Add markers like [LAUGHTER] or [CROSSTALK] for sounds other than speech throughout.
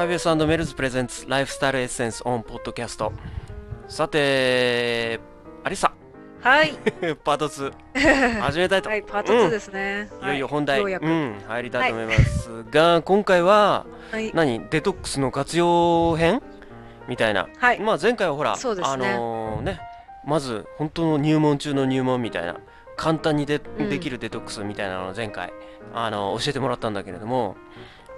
ファイブエスメルズ presents Lifestyle Essence on Podcast さてアリサ。はい。[LAUGHS] パート2 [LAUGHS] 始めたいと、はい、パート2ですね。い。よいよ本題、ようやく。うん、入りたいと思いますが、今回ははい。何？デトックスの活用編？みたいな、はい。まあ前回はほら、ね。のーねまず本当の入門中の入門みたいな簡単にで,、ん。できるデトックスみたいなのを前回あの教えてもらったんだけれども、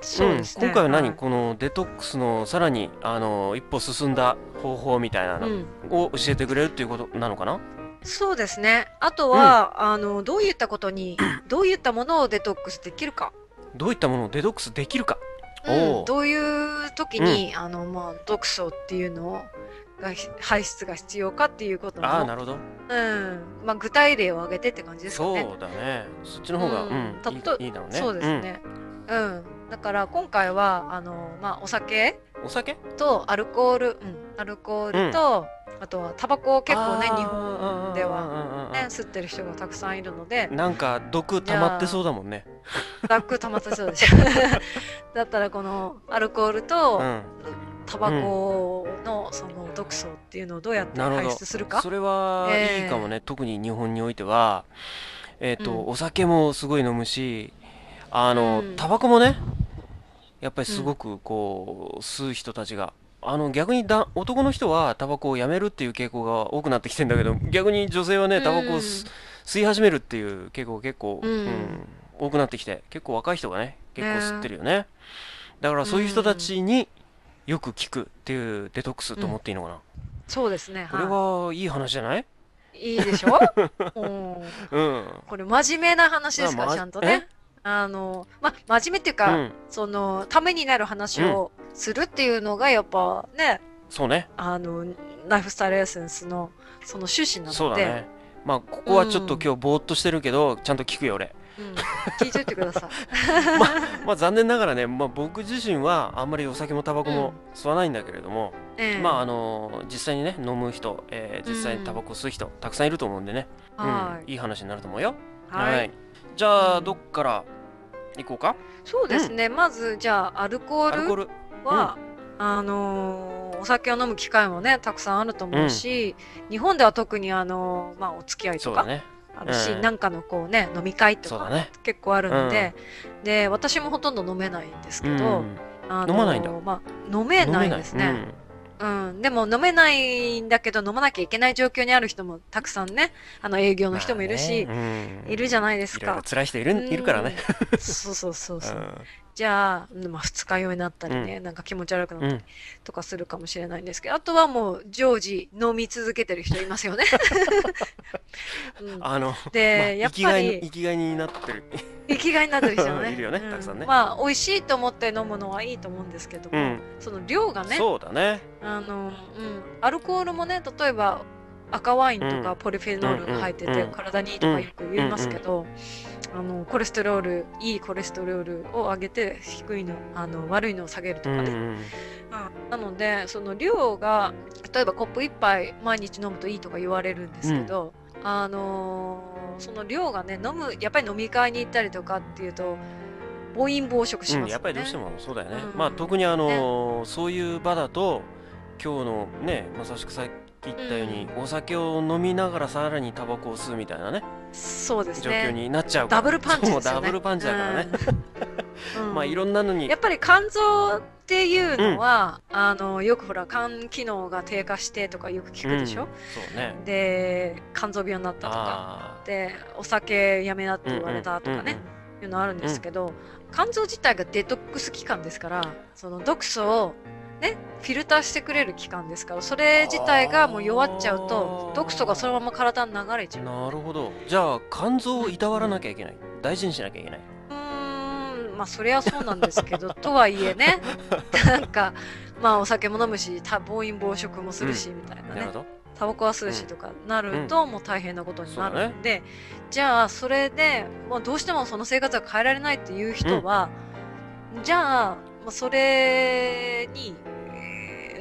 そうですね。ん今回は何、いこのデトックスのさらにあの一歩進んだ方法みたいなのうん。を教えてくれるっていうことなのかな、そうですね。あとは、あの、どういったことに、[CLEARS THROAT] どういったものをデトックスできるか。どういったものをデトックスできるか？うんどういう時に、あの、まあ、毒素っていうのを、が排出が必要かっていうことの、ああなるほどうん。まあ、具体例を挙げてって感じですかそうね。だねそっちの方が、ううんんたいといいいだろうねそうですね。うん。だから今回は、あの、まあ、お酒うんお酒？とアルコール、うん、アルコールと、あとはタバコを結構ね日本でははね吸ってる人がたくさんいるので。なんか毒溜まってそうだもんね。ダック溜まってそうでしょ。[LAUGHS] だったらこのアルコールとうん。タバコのその毒素っていうのをどうやって排出するか？それはええいいかもね、特に日本においてはえっ、と、うん。お酒もすごい飲むしあの、うん。タバコもねやっぱりすごくこう、吸う人たちが。あの逆にだ男の人はタバコをやめるっていう傾向が多くなってきてんだけど逆に女性はねタバコを吸,、吸い始めるっていう傾向が結構、うん。多くなってきて結構若い人がね結構吸ってるよね。だからそういう人たちによく効くっていうデトックスと思っていいのかな、そうですねこれははいい話じゃない？いいいでしょ？[LAUGHS] うん。うん。これ真面目な話ですか？まあらちゃんとねあのま真面目っていうか、うん。そのためになる話をするっていうのがやっぱねそうね。あのライフスタイルエッセンスのその趣旨なので。そうだね。まあここはちょっと今日ぼーっとしてるけど、ちゃんと聞くよ俺。うん、聞いといてください。[LAUGHS] まあ残念ながらね、まあ、僕自身はあんまりお酒もタバコも吸わないんだけれども、ええ。まああの実際にね飲む人、えー実際にタバコ吸う人、たくさんいると思うんでね、うん。はい。いい話になると思うよ。はい、じゃあ、うんどっから行こうか？そうですね、まずじゃあアルコールは、あのーお酒を飲む機会もねたくさんあると思うし、日本では特にあのーまあお付き合いとかね。あるし、うん。なんかのこうね飲み会とか結構あるので、で私もほとんど飲めないんですけど、うん。あのー飲まないんだ。まあ、飲めないですね。うん、でも飲めないんだけど飲まなきゃいけない状況にある人もたくさんねあの営業の人もいるし、まあねうんいるじゃないですいろいろか。辛い人いるいるからね、うん。そうそうそうそう。うんじゃあ、まあ、二日酔いになったりね、なんか気持ち悪くなったりうん。とかするかもしれないんですけど、あとはもう常時飲み続けてる人いますよね。[LAUGHS] うん。あので、まあやっぱり生きがいになってる。生きがいになってる人もね。[LAUGHS] いるよねうたくさんね。まあ、美味しいと思って飲むのはいいと思うんですけども、うん。その量がね、そうだね。あの、うん、アルコールもね、例えば赤ワインとうん。かポリフェノールが入ってて、うんうん。体にいいとかよく言いますけど、あのコレステロールいいコレステロールを上げて低いのあの悪いのを下げるとかね、うんうんなのでその量が例えばコップ1杯毎日飲むといいとか言われるんですけど、あのーその量がね飲むやっぱり飲み会に行ったりとかっていうと暴飲暴食しうん、ますよね、やっぱりどうしてもそうだよね、うん。まあ特にあのーそういう場だと今日のねまさしくさっき言ったように、お酒を飲みながらさらにタバコを吸うみたいなね。そうです状況ねになっちゃうから。ダブルパンチですよね。ダブルパンチだからね、うん。う [LAUGHS] んまあいろんなのに。やっぱり肝臓っていうのは、あのよくほら肝機能が低下してとかよく聞くでしょ、うん。そうね。で肝臓病になったとか。あでお酒やめなってー言われたとかね、うんいうのあるんですけど、肝臓自体がデトックス期間ですからその毒素をねフィルターしてくれる期間ですからそれ自体がもう弱っちゃうと毒素がそのまま体に流れちゃう。なるほど。じゃあ肝臓をいたわらなきゃいけない。大事にしなきゃいけない。うーんまあそれはそうなんですけど [LAUGHS] とはいえね。なんかまあお酒も飲むした暴飲暴食もするし、みたいなね。タバコは吸うしとかなると、もう大変なことになそうだね。るんで、じゃあそれで、まあ、どうしてもその生活が変えられないっていう人は、じゃあ、まあ、それに、えー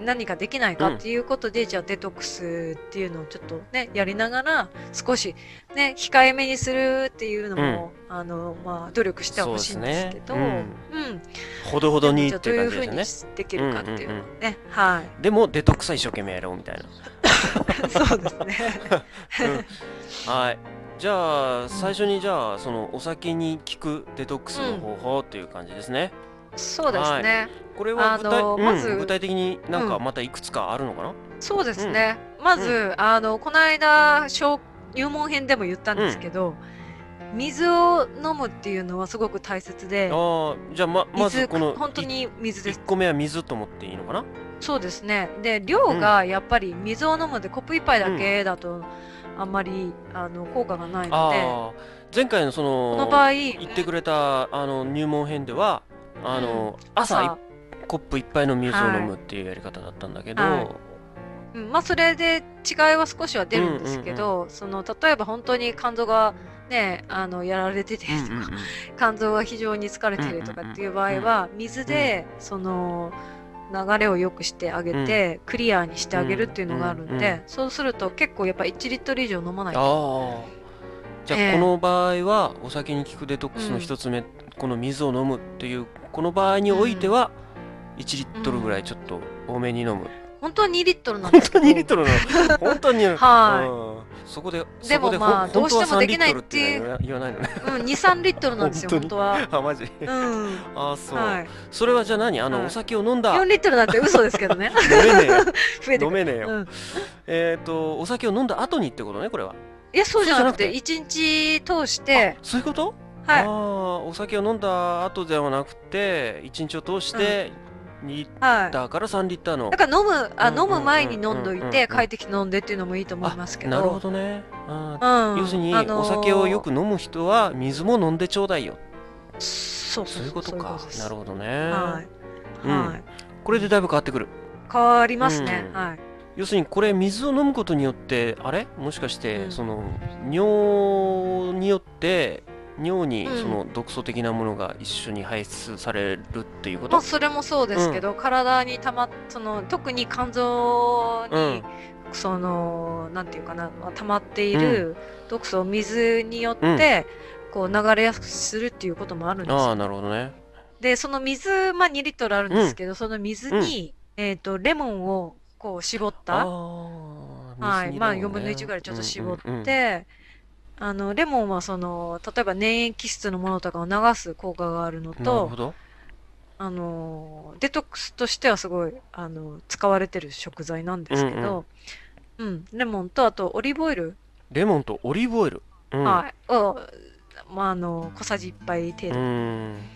何かできないかっていうことで、じゃあデトックスっていうのをちょっとね、やりながら、少しね、控えめにするっていうのも、あの、まあ、努力してはほしいんですけど、そううん。ですねほどほどにってじゃあどういうふうにですよねできるかっていうのね、はい。でもデトックスは一生懸命やろうみたい [LAUGHS] そうですね。な、はい。じゃあ最初にじゃあそのお酒に効くデトックスの方法っていう感じですね、そうですね。これは具体,、あのまずうん具体的になんかうん。またいくつかあるのかな、そうですね。まず、あの、この間、小入門編でも言ったんですけど、水を飲むっていうのはすごく大切で、ああじゃあまま水ずこの本当に水です。1。個目は水と思っていいのかな？そうですね。で、量がやっぱり水を飲むでコップ一杯だけだと、あんまりあの効果がないので、前回のそのこの場合、言ってくれたあの入門編ではあの、朝い朝、コップ一杯の水を飲むっていうやり方だったんだけど、はい。うん、まあそれで違いは少しは出るんですけど、その例えば本当に肝臓がねあのやられててとか、うんうんうん。肝臓が非常に疲れてるとかっていう場合は、水でその流れを良くしてあげて、クリアにしてあげるっていうのがあるんで、うんうんそうすると結構やっぱ1リットル以上飲まないと。じゃあ、ええ。この場合はお酒に効くデトックスの一つ目、この水を飲むっていうこの場合においては、1リットルぐらいちょっと多めに飲む、本当は2リットルなんで本当すけど。に2リットルなの？本当に。[LAUGHS] はい。うん。そこででそこでほんまあどうしても本当は3できないっていう。言わないのね。うん、2、3リットルなんですよ、本当は。あマジ？うん。あそう、はい。それはじゃあ何？あの、はい。お酒を飲んだ。4リットルなんて嘘ですけどね。飲めねえよ。[LAUGHS] 増えてくる。飲めねえよ、うん。えっ、とお酒を飲んだ後にってことねこれは。いや、そうじゃなくて、そう1日通して、そういうこと？はい。ああお酒を飲んだ後ではなくて1日を通して2リッはい。ターから3リッターの。だから飲む、あ、うん飲む前に飲んどいて、帰ってきて飲んでっていうのもいいと思いますけど。なるほどね。うん。要するに、あのーお酒をよく飲む人は水も飲んでちょうだいよ。そうそういうことか。なるほほどね、はい。うん。はい。これでだいぶ変わってくる。変わりますね。うん。はい。要するにこれ水を飲むことによってあれ？もしかして、うん。その尿によって尿にうん。その毒素的なものが一緒に排出されるっていうこと、まあ、それもそうですけど、体にたまっ、その、特に肝臓に、うん。その、なんていうかな、まあ溜まっている毒素を水によって、こう流れやすくするっていうこともあるんですよ。ああなるほどね。で、その水、まあ2リットルあるんですけど、その水に、えっと、レモンをこう絞っあた、あはい、まあ4水にレモンね。分の1ぐらいちょっと絞って、うんうんうんあの、レモンはその、例えば粘液質のものとかを流す効果があるのなるとほ、ど。あの、デトックスとしてはすごい、あの、使われてる食材なんですけど、うん、レモンと、あとオリーブオイル、レモンとオリーブオイル。うん。はい、を、まあ、あの、小さじ1杯程う度ん。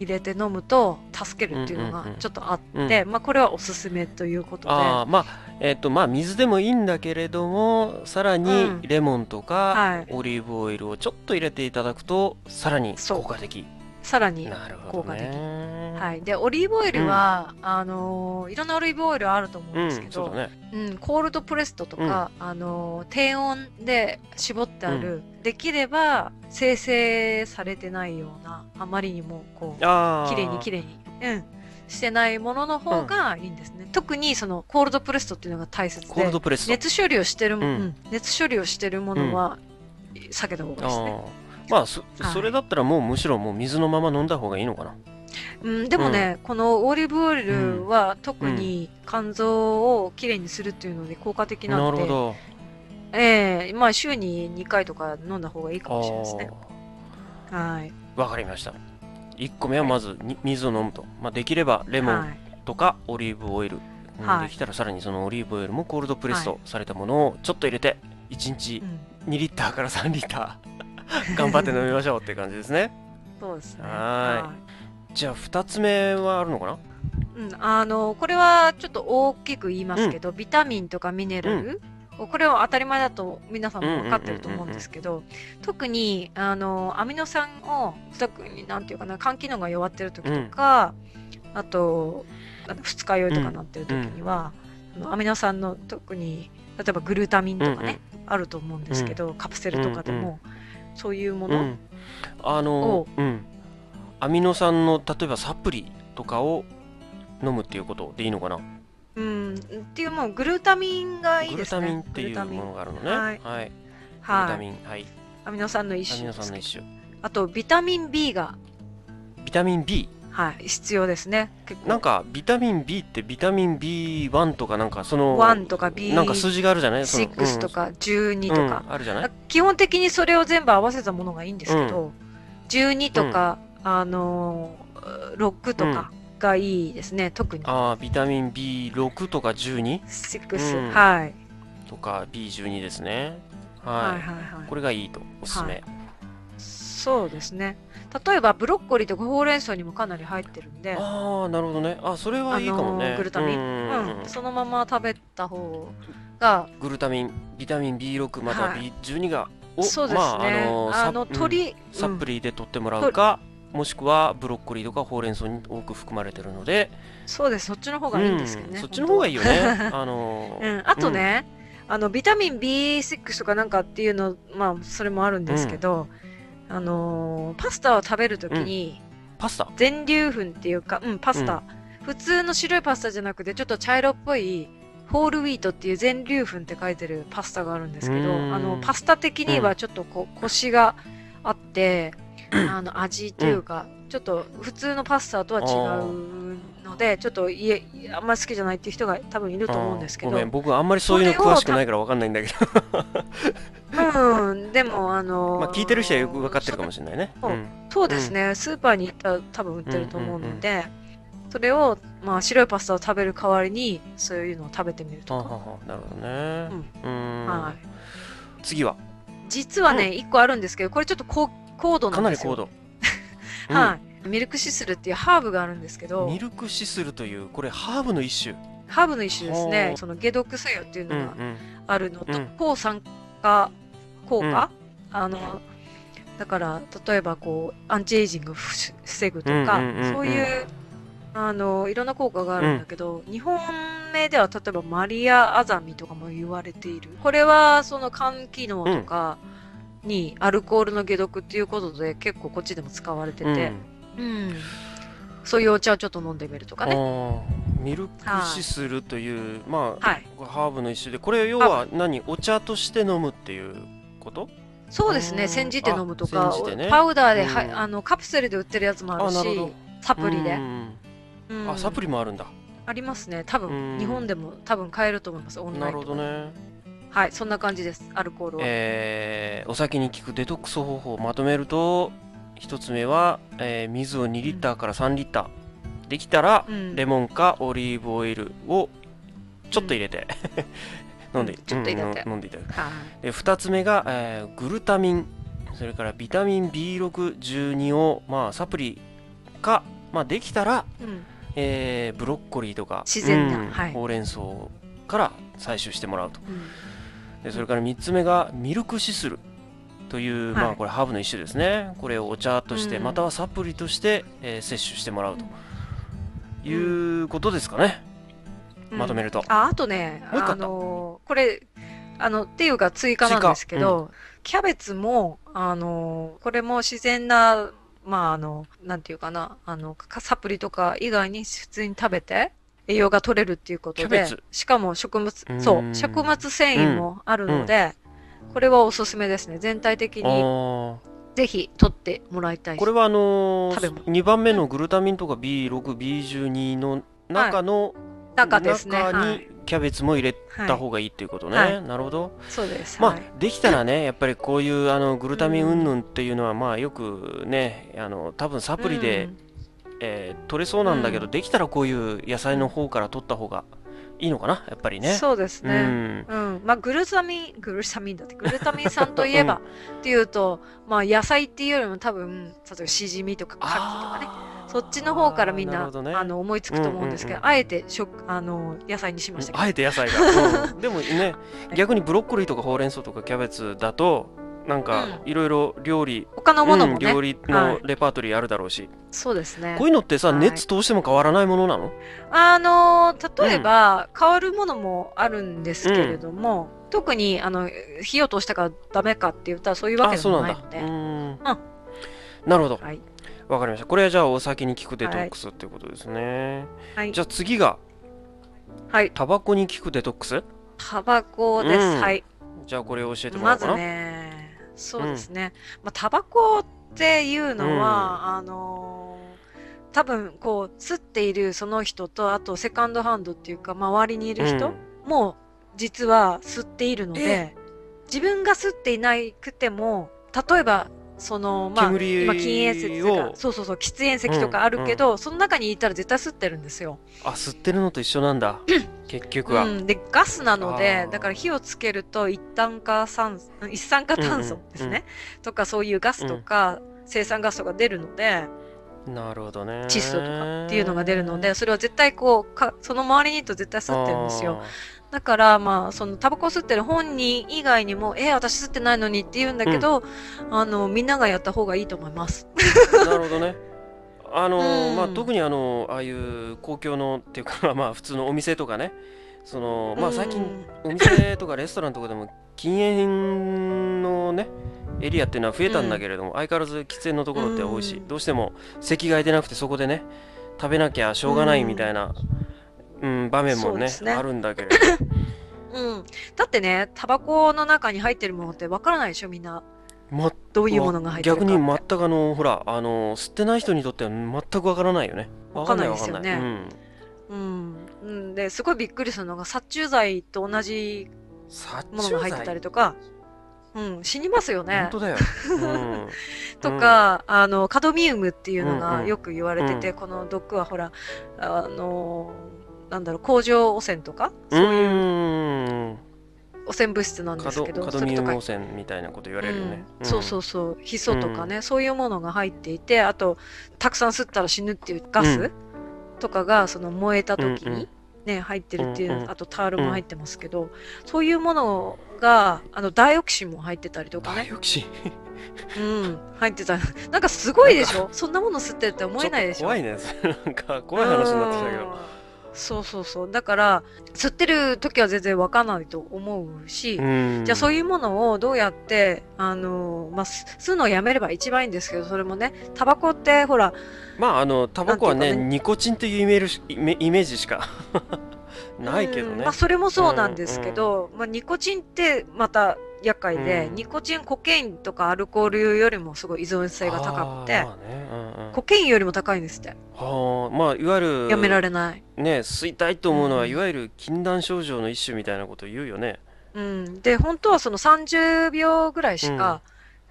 入れて飲むと助けるっていうのがうんうんうんちょっとあって、まあ、これはおすすめということで、ああまあえっ、とまあ水でもいいんだけれどもさらにうん。レモンとか、はい。オリーブオイルをちょっと入れていただくとさらに効果的。さらに、なるほどね。はい、でオリーブオイルは、あのーいろんなオリーブオイルあると思ううんんですけど、そうだね。うんコールドプレストとか、あのー低温で絞ってある、できれば生成されてないようなあまりにもこう綺麗に綺麗に、うん、してないものの方がいいんですね、特にそのコールドプレストっていうのが大切コールでドプレスト。熱処理をしてるも、うん。うん。熱処理をしてるものは避けた方がいいですね、まあそ,、はい。それだったらもうむしろもう水のまま飲んだ方がいいのかな。うん、でもね、このオリーブオイルは特に肝臓をきれいにするっていうので効果的ななので、るほど。ええまあ週に2回とか飲んだ方がいいかあもしれないですね。はい。かりました1個目はまずに水を飲むと、まあ、できればレモンはい。とかオリーブオイル、うんはいできたらさらにそのオリーブオイルもコールドプレスはトされたものをちょっと入れて1日うん、2リッターから3リッター [LAUGHS] 頑張って飲みましょうって感じですね。そうですね。はじゃあ2つ目はあるのかな？いうん、あの、これはちょっと大きく言いますけど、ビタミンとかミネラル、これは当たり前だと皆さんも分かってると思うんですけど、特に、あの、アミノ酸を、特になんていうかな、肝機能が弱ってる時とか、あと、あの二日酔いとかなってる時には、あのアミノ酸の特に、例えばグルタミンとかね、あると思うんですけど、カプセルとかでも、そういうもの、うん、あのうん。アミノ酸の例えばサプリとかを飲むっていうことでいいのかな？ううん、っていうもうグルタミンがいいグルですね。タミンっていうものがあるのね。ははいい。グルタはい。ミン、はい。アミノ酸の一アミノ酸の一種。あと、ビタミン B が、ビタミン B？はい、必要ですね。結構。なんか、ビタミン B ってビタミン B1 とかなんか、その、1とか B、なんか数字があるじゃない？その6とか12うんとか、うんあるじゃない？基本的にそれを全部合わせたものがいいんですけど、12とか、あのー、6とかがいいですね、特に。ああ、ビタミン B6 とか 12? 6、うんはい。とか B12 ですね。はいはい。はいはい。これがいいと、おすすめ。そうですね。例えば、ブロッコリーとかほうれん草にもかなり入ってるんで、ああ、なるほどね。あ、それはいいかもね。あのーグルタミン、ううんんそのまま食べた方が、グルタミン、ビタミン B6 またははい B12 が、おそうですね。まあ、あのーあのサプ鳥、うんサプリ、リで取ってもらうか、もしくはブロッコリーとかほうれん草に多く含まれてるので、そうです、そっちの方がいいんですけどね。うんそっちの方がいいよね。あの [LAUGHS] うーん、あとね、あのビタミン B6 とかなんかっていうの、まあ、それもあるんですけど、あのーパスタを食べるときに、パスタ？全粒粉っていうか、うん、パスタ、うん。普通の白いパスタじゃなくて、ちょっと茶色っぽい、ホールウィートっていう全粒粉って書いてるパスタがあるんですけど、うん。あの、パスタ的にはちょっとこう、コシがあって、[CLEARS THROAT] あの、味っていうか、ちょっと普通のパスタとは違うので、ちょっと家、あんまり好きじゃないっていう人が多分いると思うんですけど、僕あんまりそういうの詳しくないからわかんないんだけど、[LAUGHS] うん、でも、あのーまあ聞いてる人はよくわかってるかもしれないね。そううんそうですね、スーパーに行ったら多分売ってると思うので、それを、まあ、白いパスタを食べる代わりに、そういうのを食べてみるとか。なるほどね。うん。はい。次は、実はね、一個あるんですけど、これちょっと高高度なかんですよ。なり高度。[LAUGHS] うんはい。ミルクシスルっていうハーブがあるんですけどミ、ルクシスルという、これハーブの一種。ハーブの一種ですほね。うその解毒作用っていううんうのがん。あるのと、うん抗酸化効果、あの、だから、例えばこう、アンチエイジングをふ防ぐとか、うんうんうんうんそういう、あの、いろんな効果があるんだけど、日本名では例えばマリアアザミとかも言われている。これは、その肝機能とかにアルコールの解毒っていうことで結構こっちでも使われてて、うん。そういうお茶をちょっと飲んでみるとかあね。ーミルクシスルという、まあ、はい。ハーブの一種で、これ要は何？お茶として飲むっていうこと？そうですね。うん煎じて飲むとあか、ねパウダーで、うんはあのカプセルで売ってるやつもあるしど、サプリでう。んうんあ、サプリもあるんだ。ありますね。多うん分、日本でも多分買えると思います。オンラなるインとかで。ほどね。はい、そんな感じです。アルコールは。えーお酒に効くデトックス方法をまとめると、一つ目は、えー水を2リッターから3リッター。できたら、うんレモンかオリーブオイルをちょっと入れて、飲んで、うんちょっと入れてうん飲んでいただく。はい。で2つ目が、えーグルタミンそれからビタミン B612 を、まあ、サプリか、まあ、できたら、うん。えーブロッコリーとか自然なうんはいほうれん草から採取してもらうとうんでそれから3つ目がミルクシスルという、まあ、はいこれハーブの一種ですね。これをお茶として、うん。またはサプリとして、えー摂取してもらうと。いうことですかね、うん。まとめると、あ、あとね、あのーこれ、あの、っていうか追加なんですけど、キャベツも、あのーこれも自然な、まあ、あの、なんていうかな、あの、かサプリとか以外に普通に食べて、栄養が取れるっていうことでしかも食物う、ん。そう、食物繊維もあるので、これはおすすめですね。全体的あにー。ぜひ取ってもらいたいこれはあの食べ物。2番目のグルタミンとか B6B12 の中の、中ですね。中にはい。キャベツも入れはいた方がいいっていうことね、はい。なるほど。そうです。まあ、はい。できたらねやっぱりこういうあのグルタミン云々っていうのはまあよくねあの多分サプリで、えー取れそうなんだけど、うん。できたらこういう野菜の方から取った方がいいのかな？やっぱりうんね。そうですね。うん。うん、まあグルタミン、グルタミンだって、グルタミン酸といえばっていうと、まあ野菜っていうよりも多分、例えばシジミとかカキとかね、そっちの方からみんなね。あの思いつくと思うんですけど、うんうんあえて食あの野菜にしましたけど、あえて野菜が、うん。でもね [LAUGHS] 逆にブロッコリーとかほうれん草とかキャベツだとなんかうん。いろいろ料理、他のものもね、うん料理はい。のレパートリーあるだろうし、そうですね。こう。いうのってさ、はい。熱通しても変わらないものなの？あの例えば、変わるものもあるんですけれども、特にあの火を通したからダメかって言ったらそういうわけであそうなんだ。もないので、なるほど。はい。わかりました。これはじゃあお酒に効くデトックスっていうことですね、はい。じゃあ次がはい。タバコに効くデトックス？タバコです。うん。はい。じゃあこれを教えてもらおまずうかな。ね、そうですね。まあ、タバコっていうのは、あのー多分こう、吸っているその人と、あとセカンドハンドっていうか、周りにいる人も、実は吸っているので、自分が吸っていなくても、例えば、その、まあ、煙今、禁煙説とかを、そうそうそう、喫煙席とかあるけど、その中にいたら絶対吸ってるんですよ。あ、吸ってるのと一緒なんだ。結局は。うん、でガスなのあでー。だから火をつけると一酸化酸一酸化炭素ですね、うんうんとかそういうガスとか、生産ガスとか出るのでなるほどね。窒素とかっていうのが出るのでそれは絶対こうかその周りにいると絶対吸ってるんですよだからまあそのタバコを吸ってる本人以外にもえー、私吸ってないのにって言うんだけど、あのみんながやった方がいいと思います。なるほどね。あのーうん。まあ、特にあのああいう公共のっていうかまあ普通のお店とかね。そのまあ最近お店とかレストランとかでも禁煙のねエリアっていうのは増えたんだけれども、相変わらず喫煙のところって多いし、うん。どうしても席が空いてなくてそこでね食べなきゃしょうがないみたいな、うん場面もねね。あるんだけれど。うん、うん、だってねタバコの中に入ってるものってわからないでしょみんな。まどういうものが入ってるか逆に全くあのほらあの吸ってない人にとっては全くわからないよね。わかんないですよね。うん、うん、ですごいびっくりするのが殺虫剤と同じものが入ってたりとか、うん、死にますよね。本。当だよ、うん、[LAUGHS] とか、あのカドミウムっていうのうんうんがよく言われてて、うこの毒はほらあのなんだろう工場汚染とか？うーん。汚染物質なんですけどカドミウム汚染みたいなこと言われるよね、うん。そうそうそう。ヒ素とかね、そういうものが入っていてあとたくさん吸ったら死ぬっていうガうスとかがその燃えた時に、うんうん。ね、入ってるっていう、うんうんあとタールも入ってますけど、そういうものがあのダイオキシンも入ってたりとかね。ダイ、オキシン。うん、入ってた。なんかすごいでしょ？そんなもの吸ってるって思えないでしょ？怖いね。なんか怖い話になってきたけど。うんそうそうそう。だから吸ってる時は全然わかんないと思うし、うん。じゃあそういうものをどうやって、あのまあ、す吸うのをやめれば一番いいんですけど、それもね、タバコってほら、まああのタバコはねね。ニコチンっていうイメージイメージしか [LAUGHS] ないけどね。うんまあそれもそうなんですけど、まあニコチンってまた厄介で、うんニコチン、コケインとかアルコールよりもすごい依存性が高くてねうんうんコケインよりも高いんですって。はあまあいわゆるやめられない。ね吸いたいと思うのは、うんいわゆる禁断症状の一種みたいなこと言うよねうん。で、本当はその30秒ぐらいしか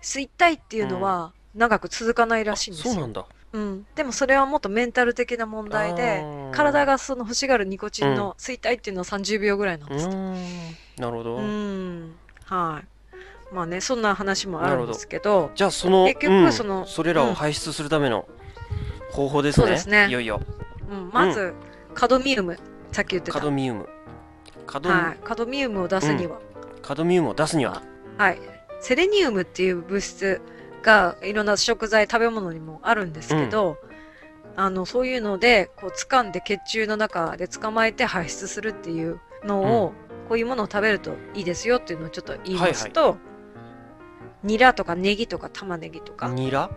吸いたいっていうのは長く続かないらしいんですよ。そうなんだうん。でもそれはもっとメンタル的な問題で、体がその欲しがるニコチンの吸いたいっていうのは30秒ぐらいなんうですなるほど、うん。はい。まあね、そんな話もあるんですけど、じゃあその結局うんそのそれらを排出するための方法ですね、そうですね。いよいよ。うん、まず、カドミウム、さっき言ってた。カドミウム。カド,、はい。カドミウムを出すには、カドミウムを出すには。はい。セレニウムっていう物質がいろんな食材、食べ物にもあるんですけど、あの、そういうので、こう、掴んで血中の中で捕まえて排出するっていうのを、こういうものを食べるといいですよっていうのをちょっと言いますと、ニラとかネギとか玉ねぎとか、ニラ？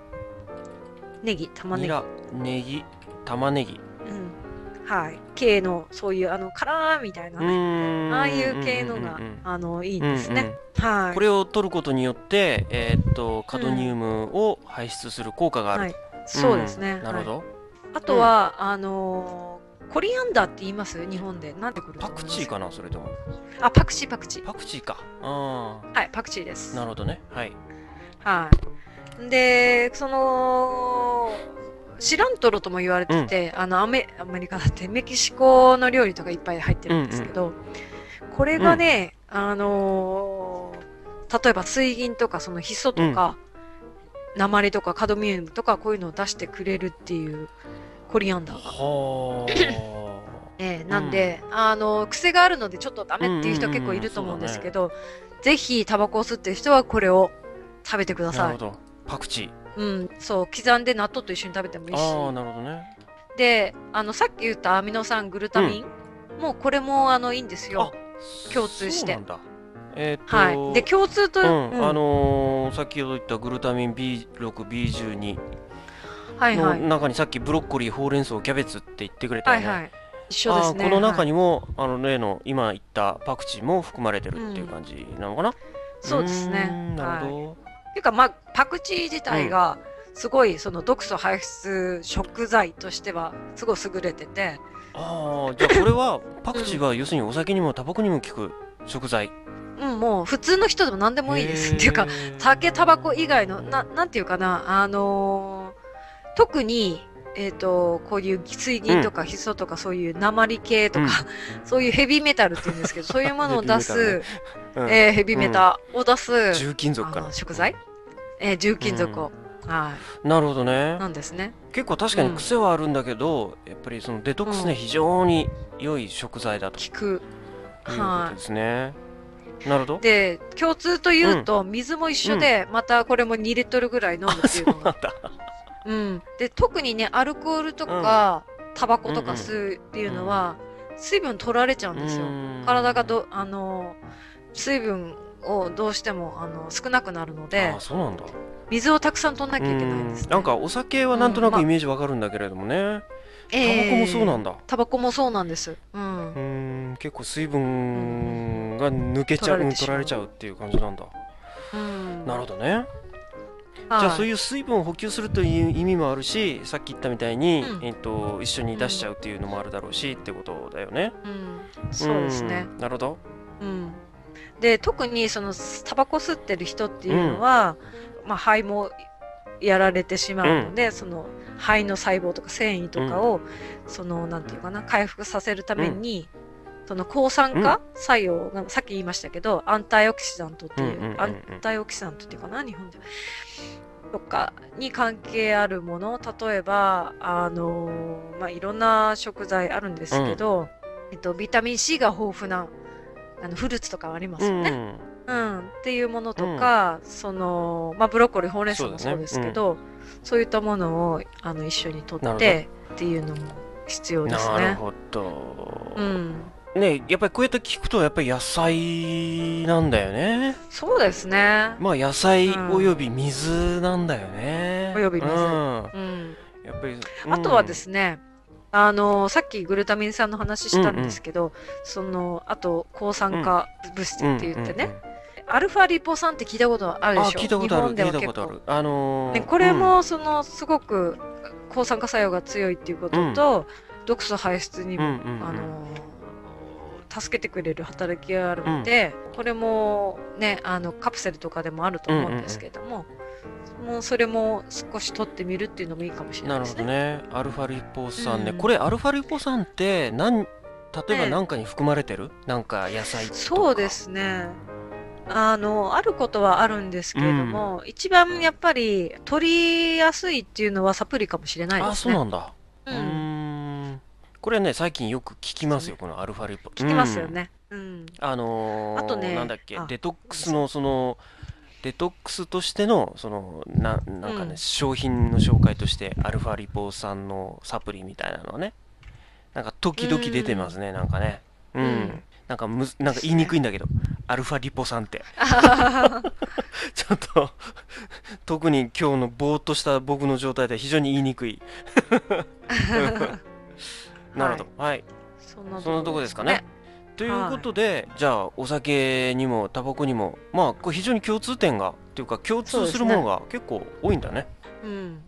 ネギ、玉ねぎ、ニラネギ玉ねぎ。うん。はい。系の、そういう、あの、辛みたいなうね、ああいう系のがうんうんうん、あの、いいんうんですね。うんはい。これを取ることによって、えーっとカドニウムを排出する効果がある、はい。そうですね。ん。なるほど、はい。あとは、あのーコリアンダーって言います？日本で。なんてくるとパクチーかな？それとも。あ、パクチー、パクチー。パクチーか。あはい、パクチーです。あなるほどね。はい。はい。で、その、シラントロとも言われてて、あのアメ、アメリカだってメキシコの料理とかいっぱい入ってるんですけど、これがね、あのー例えば水銀とかそのヒ素とか、鉛とかカドミウムとかこういうのを出してくれるっていうコリアンダー。が。はええなんで、あの、癖があるのでちょっとダメっていう人結構いると思うんですけど、ぜひタバコを吸ってる人はこれを食べてください。あなるほど。パクチー。うん、そう、刻んで納豆と一緒に食べてもいいし。ああなるほどね。で、あの、さっき言ったアミノ酸、グルタミン、もうこれもあの、いいんですよ。共通して。そうなんだ。えーはい。で、共通と、うんうん。あのー先ほど言ったグルタミン B6B12 のはいはい。中にさっきブロッコリーほうれん草キャベツって言ってくれたよね、はいはい。一緒ですね。この中はい。にも、あの例の今言ったパクチーも含まれてるっていう感じなのかな、そうですね。なるほど、っていうか、まあ、パクチー自体が、すごい、その毒素排出食材としては、すごい優れてて、ああじゃあこれはパクチーは要するにお酒にもタバコにも効く食材。うん、もう普通の人でも何でもいいです。っていうか、酒、タバコ以外の、ななんていうかな、あのー特に、えっ、と、こういう水銀とかヒ素とかそういう鉛系とか、[LAUGHS] そういうヘビーメタルって言うんですけど、[LAUGHS] そういうものを出す、うん。えーヘビーメタを出す、重金属かな。食材、えー重金属を、はなるほどね。い、なんですね。結構確かに癖はあるんだけど、やっぱりそのデトックスね、うん。非常に良い食材だと。い効く。うことですね、なるほど。で、共通というと、水も一緒で、またこれも2リットルぐらい飲むっていうのが。うん。で、特にね、アルコールとか、タバコとかうんうん吸うっていうのは、水分取られちゃうんですよ。うん。体がど、あの、水分をどうしても、あの、少なくなるのでそうなんだ。水をたくさん取んなきゃいけないんです、ね。うん。なんかお酒はなんとなくイメージわかるんだけれどもね、タバえコもそうなんだ。だ、タバコもそうなんです。うん。う。ーん。結構水分が抜けちゃう、う。ん取られちゃうっていう感じなんだ、うん、なるほどね、はいじゃあそういう水分を補給するという意味もあるしさっき言ったみたいに、うん。えっと一緒に出しちゃうっていうのもあるだろうし、ってことだよね。うん、そうですね。ん。なるほど。うん、で特にそのタバコ吸ってる人っていうのは、まあ、肺もやられてしまうので、その肺の細胞とか繊維とかを、そのなんていうかな回復させるために、その抗酸化作用が、さっき言いましたけどアンタイオキシダントっていう,、うんうんうんうん。アンタイオキシダントっていうかな日本でとかに関係あるもの例えばあのまあいろんな食材あるんですけど、えっと、ビタミン C が豊富なあのフルーツとかありますよね。うんうん、っていうものとか、その、まあ、ブロッコリー、ほうれん草もそうだね。そうですけど、そういったものをあの一緒に取なるってっていうのも必要ですね。なるほど、うん、ねやっぱりこうやって聞くとやっぱり野菜なんだよね。そうですね。まあ野菜うん。および水なんだよね、および水。うん、うん、やっぱり、あとはですすね、あのさっきグルタミン酸の話したんですけど、そのあと抗酸化物質って言ってね、アルファリポ酸って聞いたことあるでしょ？あ聞いたことある聞はいたことある。あのーね、これもそのすごく抗酸化作用が強いっていうことと、毒素排出にうん、うんも、うんうん。あの助けてくれる働きがあるので、これもねあのカプセルとかでもあると思うんですけれども、もうそれも少し取ってみるっていうのもいいかもしれなないるほどですね。ねアルファリポ酸ね、うん。これアルファリポ酸って何例えばね何かに含まれてる、なんか野菜とか。そうですね。あの、あることはあるんですけれども、一番やっぱり取りやすいっていうのはサプリかもしれないであすね。そうなんだ。う。んこれね最近よく聞きますよこのアルファリポ聞きますようん。ね。うん。あのーあとねなんだっけあデトックスのそのデトックスとしてのそのななんかね、うん。商品の紹介としてアルファリポ酸のサプリみたいなのはねなんか時々出てますね、なんかね。うん、うん。なんかむずなんか言いにくいんだけど、アルファリポ酸って。[LAUGHS] ちょっと特に今日のぼーっとした僕の状態で非常に言いにくい [LAUGHS] なるほど。はい。そんなそんなとこですかね。ということで、じゃあお酒にもタバコにもまあこれ非常に共通点がっていうか共通するものが結構多いんだね。うん、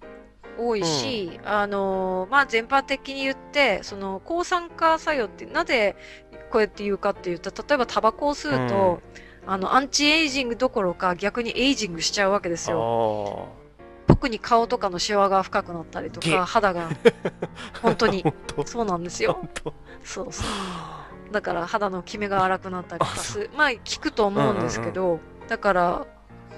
多いし、あのまあ全般的に言ってその抗酸化作用ってなぜこうやって言うかっていうと例えばタバコを吸うと、あのアンチエイジングどころか逆にエイジングしちゃうわけですよ。特に顔とかのシワが深くなったりとげか肌が本当に。[LAUGHS] そうなんですよ。そうそう。だから肌のキメが荒くなったりとかあすまあ効くと思うんですけど、だから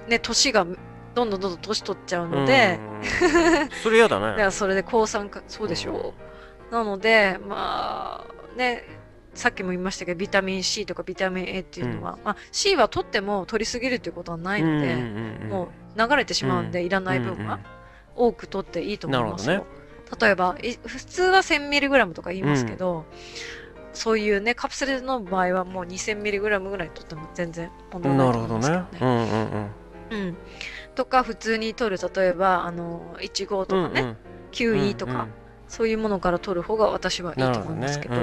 ね年がどんどんどんどん年取っちゃうので、うん [LAUGHS] それ嫌だね。だからそれで抗酸化そうでしょ。う、なのでまあねさっきも言いましたけどビタミン C とかビタミン A っていうのは、まあ、C は取っても取りすぎるということはないので、もう流れてしまうんで、いらない分は多く取っていいと思いますよ、なる例えばい普通は 1000mg とか言いますけど、そういうねカプセルの場合はもう 2000mg ぐらい取っても全然問題ないとなるほど思いますけど。ね。うんうんうん。うん、とか普通に取る例えばあのいちごとかね、キウイとか、そういうものから取る方が私はいいとなるほどね思いますけど。うん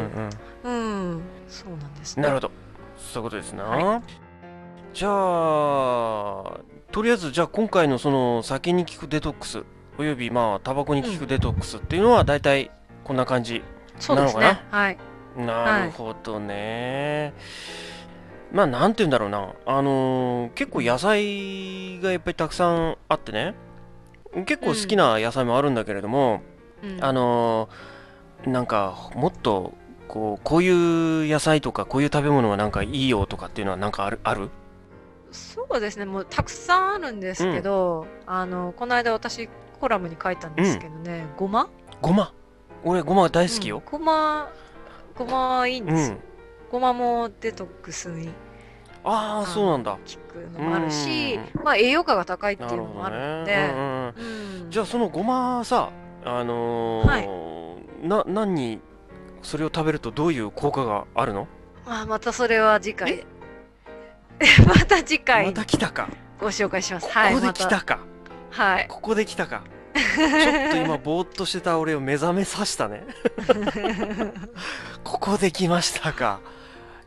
うん。うん、そうなんですね。なるほど。そういうことですな、はじゃあとりあえずじゃあ今回のその酒に効くデトックスおよびまあタバコに効くデトックスっていうのは大体こんな感じそうですなのね。はい。なるほどね、まあなんて言うんだろうな。あのー結構野菜がやっぱりたくさんあってね。結構好きな野菜もあるんだけれども、うん。あのーなんかもっとこうこういう野菜とかこういう食べ物はなんかいいよとかっていうのはなんかあるある？そうですね。もうたくさんあるんですけど、あのこの間私コラムに書いたんですけどね、ごま？ごま？俺ごま大好きよ。うん、ごまごまいいんうん、です。よ。ごまもデトックスに。ああそうなんだ。効くのもあるし、うまあ栄養価が高いっていうのもあるのね、で、うんうんうん。うん。じゃあそのごまさあのーな何にそれを食べるとどういう効果があるの？まあまたそれは次回。[LAUGHS] また次ま回た来たか。ご紹介します。こはい、こでまた。来たか、はい。ここで来たか。[LAUGHS] ちょっと今ぼーっとしてた俺を目覚めさせたね。[LAUGHS] ここで来ましたか。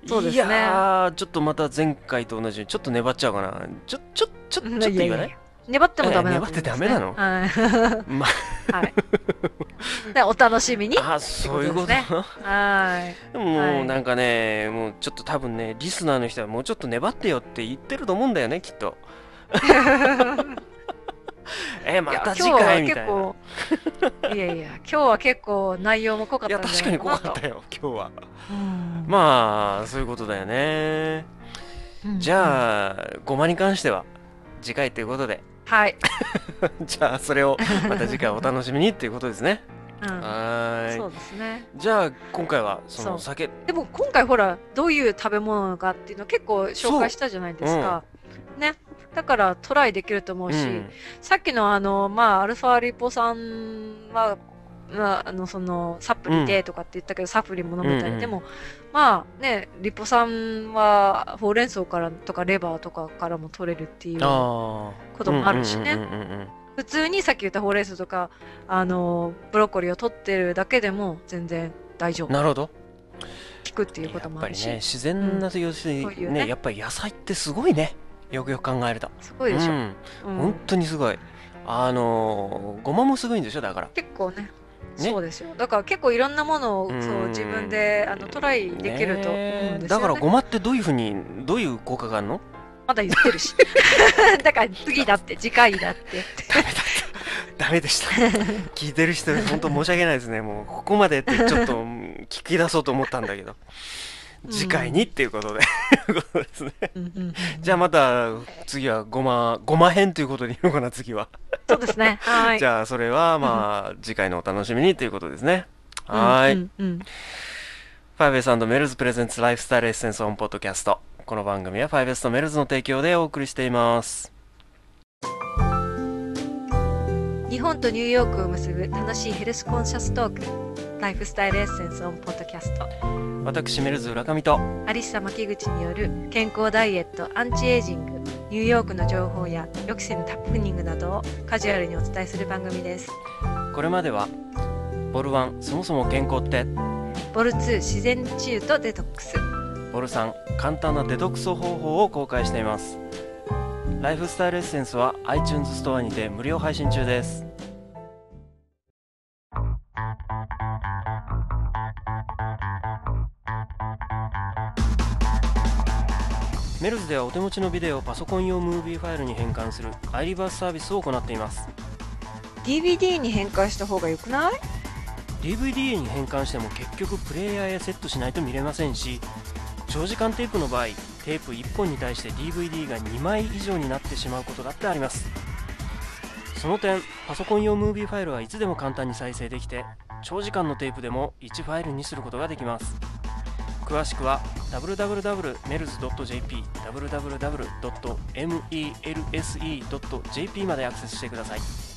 そうですね。いやーちょっとまた前回と同じようにちょっと粘っちゃうかな。ちょちょちょちょっといいかね？粘ってもダメなの、え粘ってダメなの？はい。まはい。でお楽しみに。あそういうこと？ってことなはい。もはいうなんかね、もうちょっと多分ね、リスナーの人はもうちょっと粘ってよって言ってると思うんだよね、きっと。[LAUGHS] え、また次回みたいな。いいやいやいや、今日は結構内容も濃かったや、んじゃ確かに濃かったよ、今日は。うんまあ、そういうことだよね。うんじゃあ、ごまに関しては、次回ということで、はい。[LAUGHS] じゃあ、それをまた次回お楽しみにっていうことですね。うんはーい。そうですね。じゃあ、今回は、その酒、でも今回ほら、どういう食べ物かっていうの結構紹介したじゃないですか。ね。だからトライできると思うし、うんさっきのあの、まあ、アルファリポ酸は、まあ、あの、その、サプリでとかって言ったけど、サプリも飲めたり、うんうんでも、まあね、リポ酸は、ほうれん草からとかレバーとかからも取れるっていうあこあ。ともあるしね。うんうんうんうんうん。普通にさっき言ったほうれん草とか、あの、ブロッコリーを取ってるだけでも全然大丈夫。なるほど。効くっていうこともあるし、やっぱりね自然な要するにそういうね。ねやっぱり野菜ってすごいね。よくよく考えると。すごいでしょ。うん。うん。本当にすごい。あのーごまもすごいんでしょだから。結構ねね。そうですよ。だから結構いろんなものをうん。そう自分であのトライできると思うんですよ、ね。だからごまってどういうふうにどういう効果があるの？まだ言ってるし。[LAUGHS] だから次だって次回だってダメでした。聞いてる人に本当申し訳ないですね。もうここまでってちょっとうん聞き出そうと思ったんだけど。うん次回にっていうことで。ことですねうんうんうん。じゃあまた次はごまごま編ということでいいのかな次は。そうですね。はい。じゃあそれはまあ次回のお楽しみにということですね。はーい、うんうん。うんファイブエスメルズ presents Lifestyle Essence on Podcast。この番組はファイブエスとメルズの提供でお送りしています。日本とニューヨークを結ぶ楽しいヘルスコンシャストーク Lifestyle Essence on Podcast。私メルズ浦上と。アリッサ牧口による健康ダイエットアンチエイジングニューヨークの情報や予期せぬタップニングなどをカジュアルにお伝えする番組です。これまではボル1そもそも健康って。ボル2自然治癒とデトックス。ボル3簡単なデトックス方法を公開しています。ライフスタイルエッセンスは iTunes ストアにて無料配信中です。メルズではお手持ちのビデオをパソコン用ムービーファイルに変換する iReverse サービスを行っています。DVD に変換した方がよくない？DVD に変換しても結局プレイヤーへセットしないと見れませんし長時間テープの場合テープ1本に対して DVD が2枚以上になってしまうことだってあります。その点パソコン用ムービーファイルはいつでも簡単に再生できて長時間のテープでも1ファイルにすることができます詳しくは www.mels.jp www.melse.jp までアクセスしてください